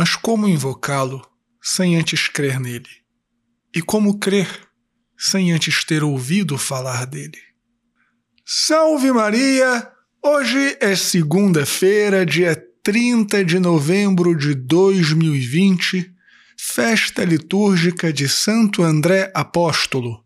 Mas como invocá-lo sem antes crer nele? E como crer sem antes ter ouvido falar dele? Salve Maria! Hoje é segunda-feira, dia 30 de novembro de 2020, festa litúrgica de Santo André Apóstolo.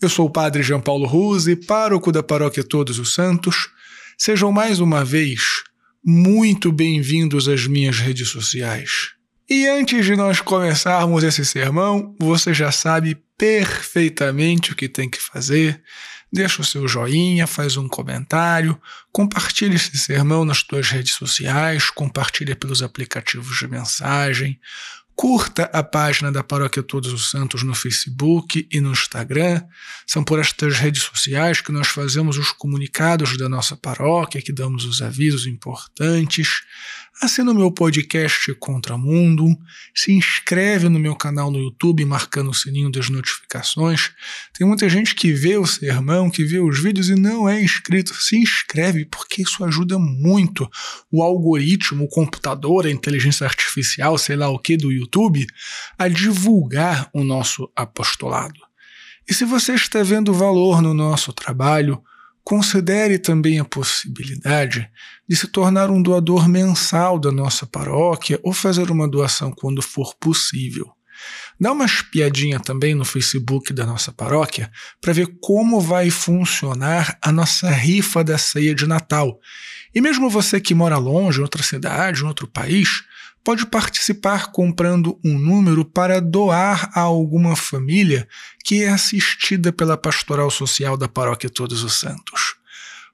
Eu sou o Padre João Paulo Ruse, pároco da Paróquia Todos os Santos. Sejam mais uma vez muito bem-vindos às minhas redes sociais. E antes de nós começarmos esse sermão, você já sabe perfeitamente o que tem que fazer. Deixa o seu joinha, faz um comentário, compartilhe esse sermão nas suas redes sociais, compartilhe pelos aplicativos de mensagem, Curta a página da Paróquia Todos os Santos no Facebook e no Instagram. São por estas redes sociais que nós fazemos os comunicados da nossa paróquia, que damos os avisos importantes. Assina o meu podcast Contramundo, se inscreve no meu canal no YouTube marcando o sininho das notificações. Tem muita gente que vê o sermão, que vê os vídeos e não é inscrito. Se inscreve porque isso ajuda muito o algoritmo, o computador, a inteligência artificial, sei lá o que do YouTube, a divulgar o nosso apostolado. E se você está vendo valor no nosso trabalho, Considere também a possibilidade de se tornar um doador mensal da nossa paróquia ou fazer uma doação quando for possível. Dá uma espiadinha também no Facebook da nossa paróquia para ver como vai funcionar a nossa rifa da ceia de Natal. E mesmo você que mora longe, em outra cidade, em outro país, pode participar comprando um número para doar a alguma família que é assistida pela Pastoral Social da Paróquia Todos os Santos.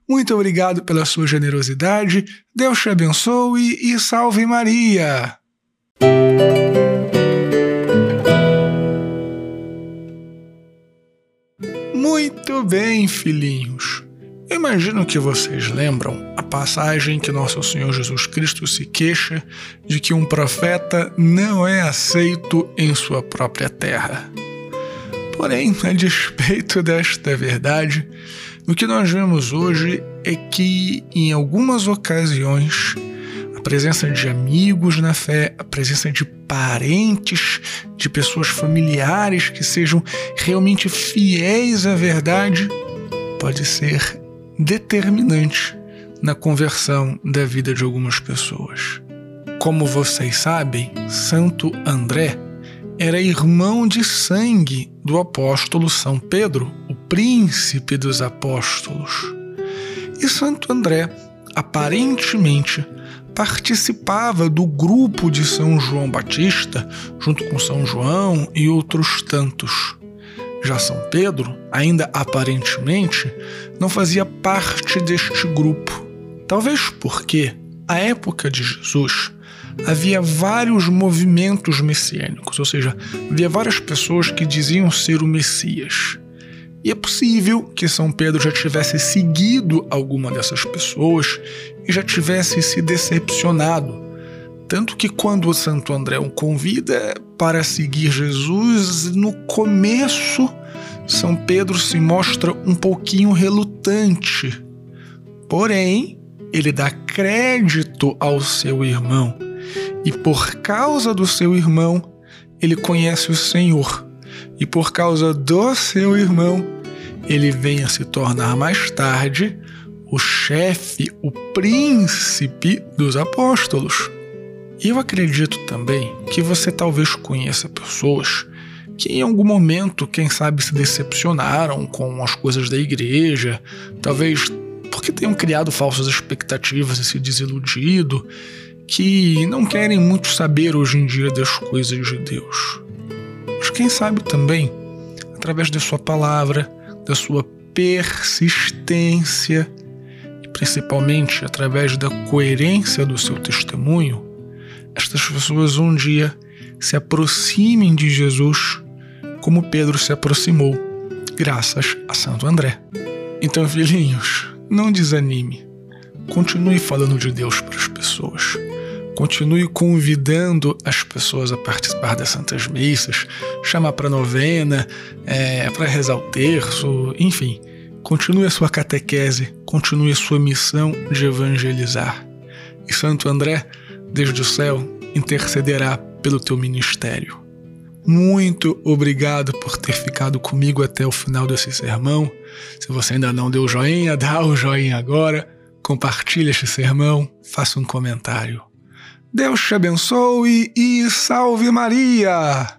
Muito obrigado pela sua generosidade, Deus te abençoe e salve Maria! Muito bem, filhinhos. Imagino que vocês lembram a passagem que nosso Senhor Jesus Cristo se queixa de que um profeta não é aceito em sua própria terra. Porém, a despeito desta verdade, o que nós vemos hoje é que, em algumas ocasiões, a presença de amigos na fé, a presença de parentes, de pessoas familiares que sejam realmente fiéis à verdade, pode ser determinante na conversão da vida de algumas pessoas. Como vocês sabem, Santo André era irmão de sangue do apóstolo São Pedro, o príncipe dos apóstolos. E Santo André, aparentemente, participava do grupo de São João Batista, junto com São João e outros tantos. Já São Pedro, ainda aparentemente, não fazia parte deste grupo. Talvez porque, à época de Jesus, havia vários movimentos messiânicos, ou seja, havia várias pessoas que diziam ser o Messias. E é possível que São Pedro já tivesse seguido alguma dessas pessoas e já tivesse se decepcionado. Tanto que quando o Santo André o convida para seguir Jesus, no começo são Pedro se mostra um pouquinho relutante. Porém, ele dá crédito ao seu irmão. E por causa do seu irmão, ele conhece o Senhor. E por causa do seu irmão, ele vem a se tornar mais tarde o chefe, o príncipe dos apóstolos. E eu acredito também que você talvez conheça pessoas que em algum momento, quem sabe, se decepcionaram com as coisas da igreja, talvez porque tenham criado falsas expectativas e se desiludido, que não querem muito saber hoje em dia das coisas de Deus. Mas quem sabe também, através da sua palavra, da sua persistência e principalmente através da coerência do seu testemunho, estas pessoas um dia se aproximem de Jesus como Pedro se aproximou, graças a Santo André. Então, filhinhos, não desanime. Continue falando de Deus para as pessoas. Continue convidando as pessoas a participar das Santas Missas, chamar para novena, é, para rezar o terço, enfim. Continue a sua catequese, continue a sua missão de evangelizar. E Santo André, desde o céu, intercederá pelo teu ministério. Muito obrigado por ter ficado comigo até o final desse sermão. Se você ainda não deu joinha, dá o joinha agora, compartilhe este sermão, faça um comentário. Deus te abençoe e salve Maria!